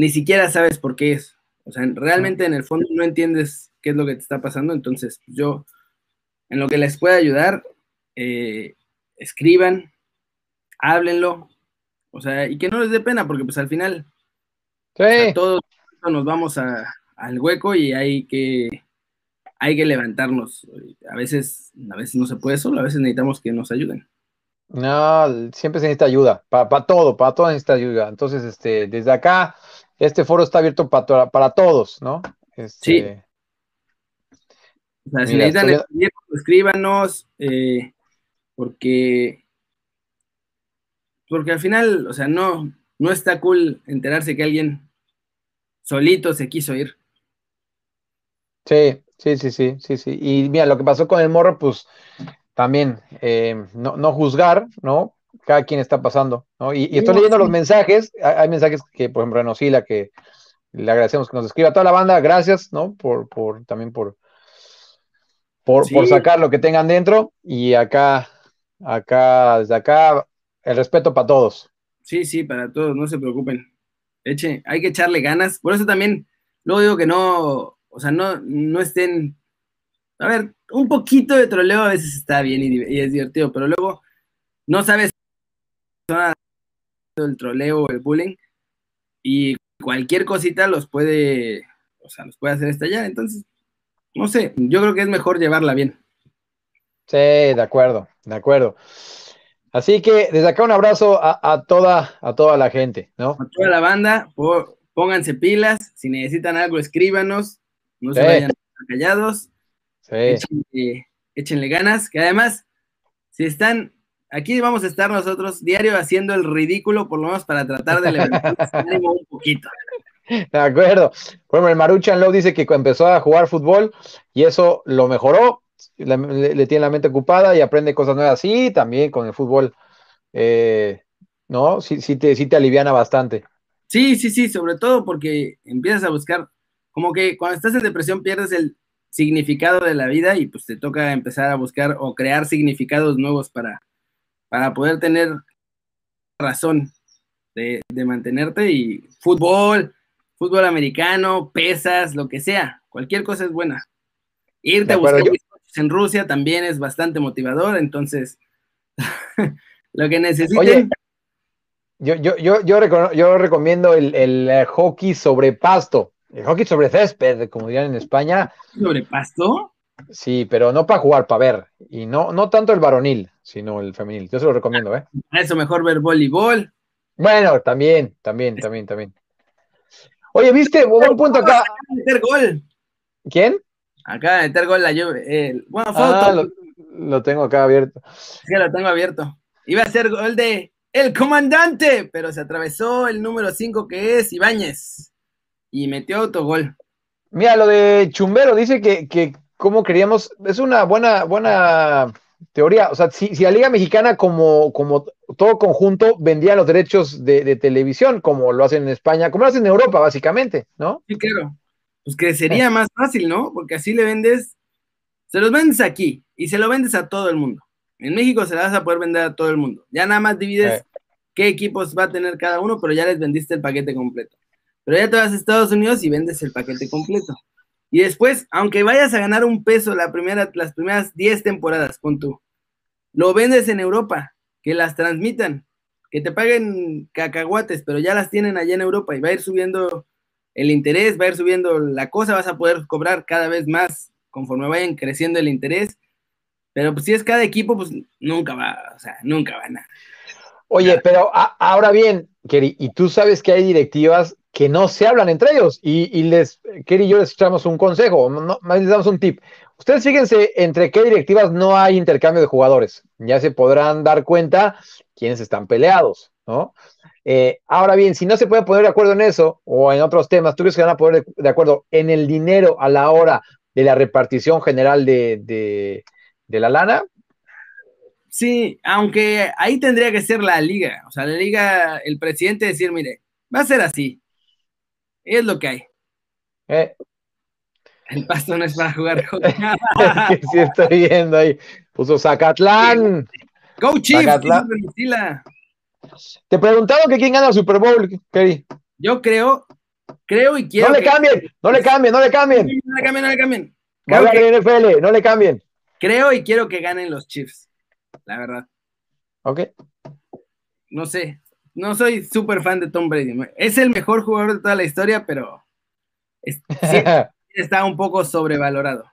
Speaker 1: ni siquiera sabes por qué es. O sea, realmente en el fondo no entiendes qué es lo que te está pasando. Entonces, yo, en lo que les pueda ayudar, eh, escriban, háblenlo, o sea, y que no les dé pena, porque pues al final todos nos vamos al hueco y hay que, hay que levantarnos. A veces, a veces no se puede solo, a veces necesitamos que nos ayuden.
Speaker 2: No, siempre se necesita ayuda, para todo, para todo necesita ayuda. Entonces, este, desde acá, este foro está abierto para, para todos, ¿no?
Speaker 1: Este, sí. O sea, si necesitan escríbanos, eh, porque, porque al final, o sea, no, no está cool enterarse que alguien solito se quiso ir.
Speaker 2: Sí, sí, sí, sí, sí, sí. Y mira, lo que pasó con el morro, pues también eh, no, juzgar, ¿no? Cada quien está pasando, ¿no? Y, estoy leyendo los mensajes, hay, mensajes que, por ejemplo, Renosila, que le agradecemos que nos escriba a toda la banda, gracias, ¿no? Por, por también por, por, por sacar lo que tengan dentro. Y acá, acá, desde acá, el respeto para todos.
Speaker 1: Sí, sí, para todos, no se preocupen eche, hay que echarle ganas. Por eso también, luego digo que no, o sea, no, no estén. A ver, un poquito de troleo a veces está bien y, es divertido, pero luego no sabes el troleo el bullying y cualquier cosita los puede, o sea, los puede hacer estallar. Entonces, no sé, yo creo que es mejor llevarla bien.
Speaker 2: Sí, de acuerdo, de acuerdo. Así que desde acá un abrazo a, toda, a toda la gente, ¿no?
Speaker 1: A toda la banda, pónganse pilas, si necesitan algo, escríbanos, no se vayan callados, sí. échenle, ganas, que además, si están, aquí vamos a estar nosotros diario haciendo el ridículo, por lo menos para tratar de levantar un poquito.
Speaker 2: De acuerdo. Bueno, el Maruchan Low dice que empezó a jugar fútbol y eso lo mejoró le, tiene la mente ocupada y aprende cosas nuevas. Sí, también con el fútbol, eh, ¿no? Sí, sí, te, sí te aliviana bastante.
Speaker 1: Sí, sí, sí, sobre todo porque empiezas a buscar, como que cuando estás en depresión pierdes el significado de la vida y pues te toca empezar a buscar o crear significados nuevos para, para poder tener razón de, mantenerte y fútbol, fútbol americano, pesas, lo que sea, cualquier cosa es buena. Irte a buscar en Rusia también es bastante motivador, entonces lo que necesiten.
Speaker 2: yo, yo, yo, yo, recomiendo el, el, hockey sobre pasto, el hockey sobre césped, como dirían en España.
Speaker 1: ¿Sobre pasto?
Speaker 2: Sí, pero no para jugar, para ver. Y no, no tanto el varonil, sino el femenil. Yo se lo recomiendo, ¿eh?
Speaker 1: Eso mejor ver voleibol.
Speaker 2: Bueno, también, también, también, también. Oye, ¿viste? Buen punto acá.
Speaker 1: Meter gol.
Speaker 2: ¿Quién?
Speaker 1: Acaba de meter gol la eh, bueno, foto.
Speaker 2: Ah, lo, lo tengo acá abierto.
Speaker 1: Que lo tengo abierto. Iba a ser gol de el comandante, pero se atravesó el número 5 que es Ibáñez. Y metió autogol.
Speaker 2: Mira, lo de Chumbero dice que, que cómo queríamos, es una buena, buena teoría. O sea, si, si la Liga Mexicana, como, como todo conjunto, vendía los derechos de, de televisión, como lo hacen en España, como lo hacen en Europa, básicamente, ¿no?
Speaker 1: Sí, claro. Pues que sería más fácil, ¿no? Porque así le vendes, se los vendes aquí y se lo vendes a todo el mundo. En México se las vas a poder vender a todo el mundo. Ya nada más divides qué equipos va a tener cada uno, pero ya les vendiste el paquete completo. Pero ya te vas a Estados Unidos y vendes el paquete completo. Y después, aunque vayas a ganar un peso la primera, las primeras 10 temporadas con tú, lo vendes en Europa, que las transmitan, que te paguen cacahuates, pero ya las tienen allá en Europa y va a ir subiendo el interés, va a ir subiendo la cosa, vas a poder cobrar cada vez más conforme vayan creciendo el interés. Pero pues si es cada equipo, pues nunca va, o sea, nunca va a nada.
Speaker 2: Oye, pero a- ahora bien, Kerry, y tú sabes que hay directivas que no se hablan entre ellos y, y les, Kerry y yo les echamos un consejo, no, más les damos un tip. Ustedes fíjense entre qué directivas no hay intercambio de jugadores. Ya se podrán dar cuenta quiénes están peleados, ¿no? Eh, ahora bien, si no se pueden poner de acuerdo en eso o en otros temas, ¿tú crees que van a poner de, de acuerdo en el dinero a la hora de la repartición general de, de, de la lana?
Speaker 1: Sí, aunque ahí tendría que ser la liga, o sea, la liga, el presidente decir, mire, va a ser así, es lo que hay.
Speaker 2: Eh,
Speaker 1: El pasto no es para jugar
Speaker 2: es que sí estoy viendo ahí. Puso Zacatlán.
Speaker 1: Go Chiefs,
Speaker 2: Zacatlán. Te preguntaron que quién gana el Super Bowl, Kerry.
Speaker 1: Yo creo, creo y quiero
Speaker 2: No le
Speaker 1: que-
Speaker 2: cambien, no le cambien, no le cambien.
Speaker 1: No le cambien, no le cambien. Que-
Speaker 2: NFL, no le cambien.
Speaker 1: creo y quiero que ganen los Chiefs, la verdad.
Speaker 2: Ok.
Speaker 1: No sé, no soy súper fan de Tom Brady. Es el mejor jugador de toda la historia, pero es- sí está un poco sobrevalorado.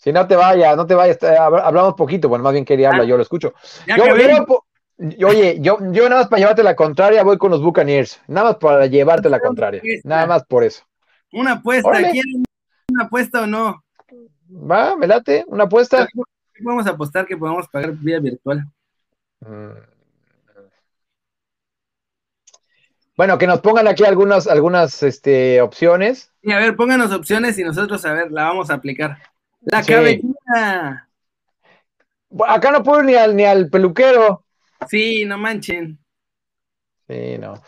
Speaker 2: si no te vayas, no te vayas. eh, hab- Hablamos poquito, bueno, más bien quería hablar, yo lo escucho. Yo, oye, yo, yo nada más para llevarte la contraria voy con los Buccaneers. Nada más para llevarte la contraria. Nada más por eso.
Speaker 1: Una apuesta. ¿quieren una apuesta o no?
Speaker 2: Va, me late, una apuesta.
Speaker 1: ¿Qué podemos apostar que podamos pagar vía virtual?
Speaker 2: Mm. Bueno, que nos pongan aquí algunas, algunas este, opciones.
Speaker 1: Y a ver, pónganos opciones y nosotros, a ver, la vamos a aplicar. La
Speaker 2: Sí.
Speaker 1: cabellera.
Speaker 2: Acá no puedo ir ni al, ni al peluquero.
Speaker 1: Sí, no manchen.
Speaker 2: Sí, no.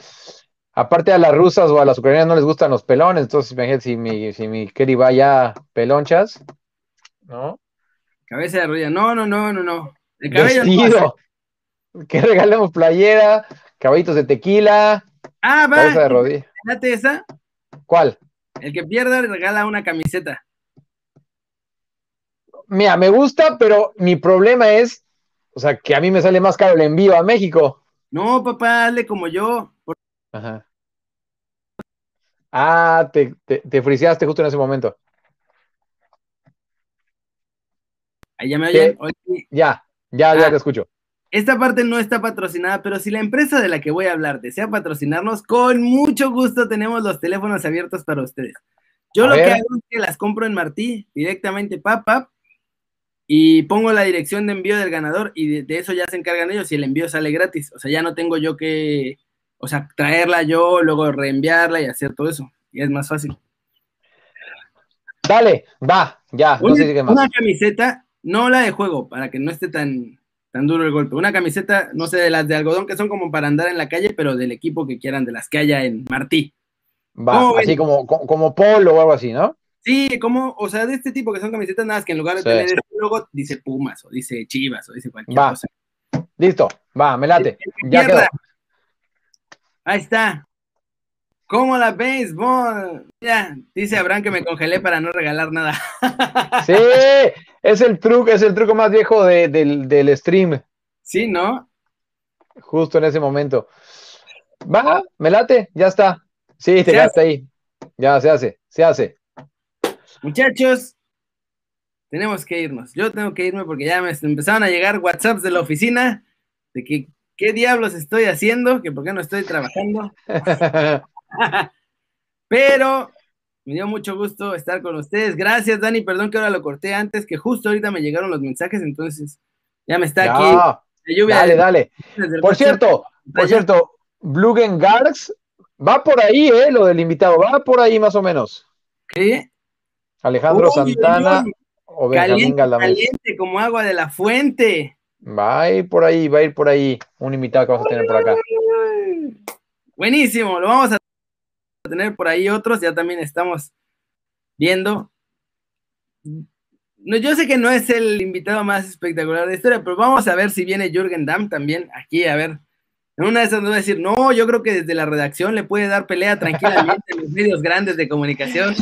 Speaker 2: Aparte a las rusas o a las ucranianas no les gustan los pelones, entonces imagínate si mi, si mi Kerry va ya pelonchas, ¿no?
Speaker 1: Cabeza de rodilla. No, no, no, no, no. El cabello no
Speaker 2: Vestido. Que regalemos playera, caballitos de tequila,
Speaker 1: Ah, va.
Speaker 2: de rodilla.
Speaker 1: Esa.
Speaker 2: ¿Cuál?
Speaker 1: El que pierda regala una camiseta.
Speaker 2: Mira, me gusta, pero mi problema es, o sea, que a mí me sale más caro el envío a México.
Speaker 1: No, papá, hazle como yo. Por-
Speaker 2: Ajá. Ah, te, te, te friseaste justo en ese momento.
Speaker 1: Ahí ya me. Oye,
Speaker 2: Ya, ya, ya
Speaker 1: Ah.
Speaker 2: te escucho.
Speaker 1: Esta parte no está patrocinada, pero si la empresa de la que voy a hablar desea patrocinarnos, con mucho gusto tenemos los teléfonos abiertos para ustedes. Yo
Speaker 2: A
Speaker 1: lo que hago es que las compro en Martí, directamente pap, pap, y pongo la dirección de envío del ganador y de, de eso ya se encargan ellos y el envío sale gratis. O sea, ya no tengo yo que, o sea, traerla yo, luego reenviarla y hacer todo eso. Y es más fácil.
Speaker 2: Dale, va, ya, no
Speaker 1: Una,
Speaker 2: sé qué más.
Speaker 1: una camiseta, no la de juego, para que no esté tan, tan duro el golpe. Una camiseta, no sé, de las de algodón que son como para andar en la calle, pero del equipo que quieran, de las que haya en Martí.
Speaker 2: Va,
Speaker 1: ¿Cómo
Speaker 2: así
Speaker 1: ven?
Speaker 2: como, como, polo o algo así, ¿no?
Speaker 1: Sí, como, o sea, de este tipo que son camisetas nada más que en lugar de
Speaker 2: Sí.
Speaker 1: tener este logo, dice Pumas, o dice Chivas, o dice cualquier
Speaker 2: Va.
Speaker 1: cosa.
Speaker 2: Listo, va, me late.
Speaker 1: El
Speaker 2: Ya quedó.
Speaker 1: Ahí está. ¿Cómo la béisbol? Ya, dice Abraham que me congelé para no regalar nada.
Speaker 2: Sí, es el truco, es el truco más viejo de- del, del stream,
Speaker 1: Sí, ¿no?
Speaker 2: justo en ese momento. Va, me late, ya está. Sí, te quedaste ahí. Ya se hace, se hace.
Speaker 1: Muchachos, tenemos que irnos. Yo tengo que irme porque ya me empezaron a llegar WhatsApps de la oficina de que qué diablos estoy haciendo, que por qué no estoy trabajando. Pero me dio mucho gusto estar con ustedes. Gracias, Dani. Perdón que ahora lo corté antes, que justo ahorita me llegaron los mensajes, entonces ya me está aquí.
Speaker 2: dale, dale. Por cierto, por cierto, Blugen Garx va por ahí, ¿eh? Lo del invitado, va por ahí más o menos.
Speaker 1: ¿Qué?
Speaker 2: Alejandro Santana
Speaker 1: o Benjamín caliente, Caliente como agua de la fuente.
Speaker 2: Va a ir por ahí, va a ir por ahí. Un invitado que vamos a tener por acá.
Speaker 1: Buenísimo, lo vamos a tener por ahí otros, ya también estamos viendo. No, yo sé que no es el invitado más espectacular de la historia, pero vamos a ver si viene Jürgen Damm también aquí, a ver. En una de esas nos va a decir, no, yo creo que desde la redacción le puede dar pelea tranquilamente en los medios grandes de comunicación.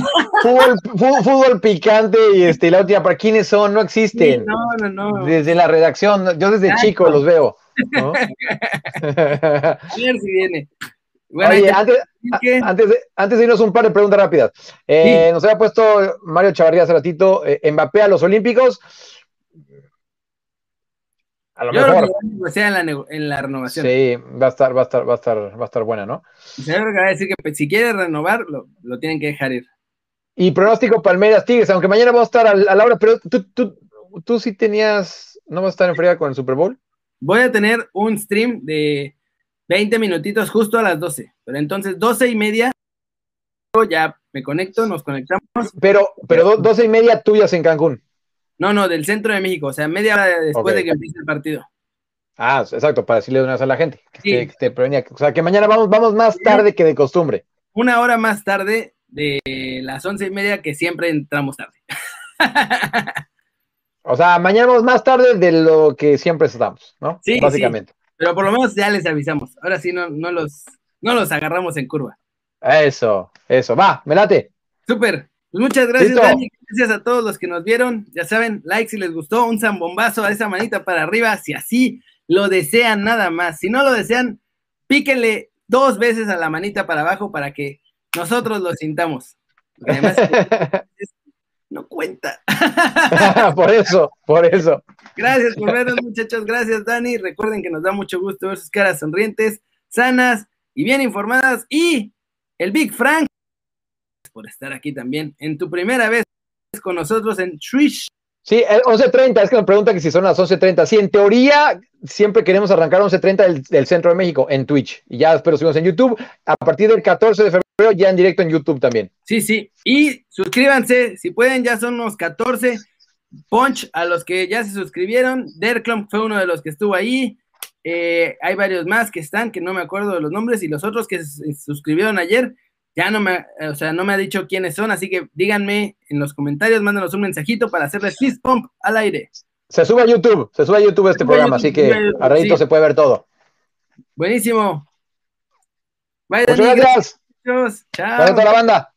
Speaker 2: Fútbol, picante y este, la última, ¿para quiénes son? No existen.
Speaker 1: no, no, no.
Speaker 2: Desde la redacción, yo desde chico los veo.
Speaker 1: a ver si viene.
Speaker 2: Oye, antes, antes, de, antes irnos un par de preguntas rápidas. Eh, nos había puesto Mario Chavarría hace ratito, eh, Mbappé a los Olímpicos.
Speaker 1: A lo mejor. sea en la, en la, renovación.
Speaker 2: Sí, va a estar, va a estar, va a estar, va a estar buena, ¿no?
Speaker 1: Se va a decir que pues, si quiere renovar, lo, lo, tienen que dejar ir.
Speaker 2: Y pronóstico Palmeiras Tigres, aunque mañana vamos a estar a, la hora, pero tú, tú, tú sí tenías, ¿no vas a estar en fría con el Super Bowl?
Speaker 1: Voy a tener un stream de 20 minutitos justo a las 12. Pero entonces, 12 y media, ya me conecto, nos conectamos.
Speaker 2: Pero, pero 12 y media tuyas en Cancún.
Speaker 1: No, no, del centro de México, o sea, media hora después de que empiece el partido.
Speaker 2: Ah, exacto, para decirle una vez a la gente que, O sea, que mañana vamos, vamos más tarde que de costumbre.
Speaker 1: Una hora más tarde de las once y media que siempre entramos tarde.
Speaker 2: o sea, mañana vamos más tarde de lo que siempre estamos, ¿no?
Speaker 1: Sí, básicamente. Pero por lo menos ya les avisamos. Ahora sí no, no, los, no los agarramos en curva.
Speaker 2: Eso, eso. Va, me late.
Speaker 1: Súper. Pues muchas gracias, Dani. Gracias a todos los que nos vieron. Ya saben, like si les gustó, un zambombazo a esa manita para arriba, si así lo desean nada más. Si no lo desean, píquenle dos veces a la manita para abajo para que nosotros lo sintamos. Además, no cuenta.
Speaker 2: por eso, por eso.
Speaker 1: Gracias por vernos, muchachos. Gracias, Dani. Recuerden que nos da mucho gusto ver sus caras sonrientes, sanas y bien informadas. Y el Big Frank, por estar aquí también en tu primera vez con nosotros en Twitch.
Speaker 2: Sí, 11.30, es que me pregunta que si son las 11.30. Sí, en teoría siempre queremos arrancar 11.30 del, del, centro de México en Twitch. Y ya después subimos en YouTube. A partir del 14 de febrero ya en directo en YouTube también.
Speaker 1: Sí, sí. Y suscríbanse, si pueden, ya son unos 14. Punch a los que ya se suscribieron. Derklom fue uno de los que estuvo ahí. Eh, hay varios más que están, que no me acuerdo de los nombres, y los otros que se suscribieron ayer, ya no me, o sea, no me ha dicho quiénes son, así que díganme en los comentarios, mándanos un mensajito para hacerles fist pump al aire.
Speaker 2: Se sube a YouTube, se sube a YouTube este programa, así que a ratito se puede ver todo.
Speaker 1: Buenísimo.
Speaker 2: Bye, Muchas gracias.
Speaker 1: Chao.
Speaker 2: Gracias a la banda.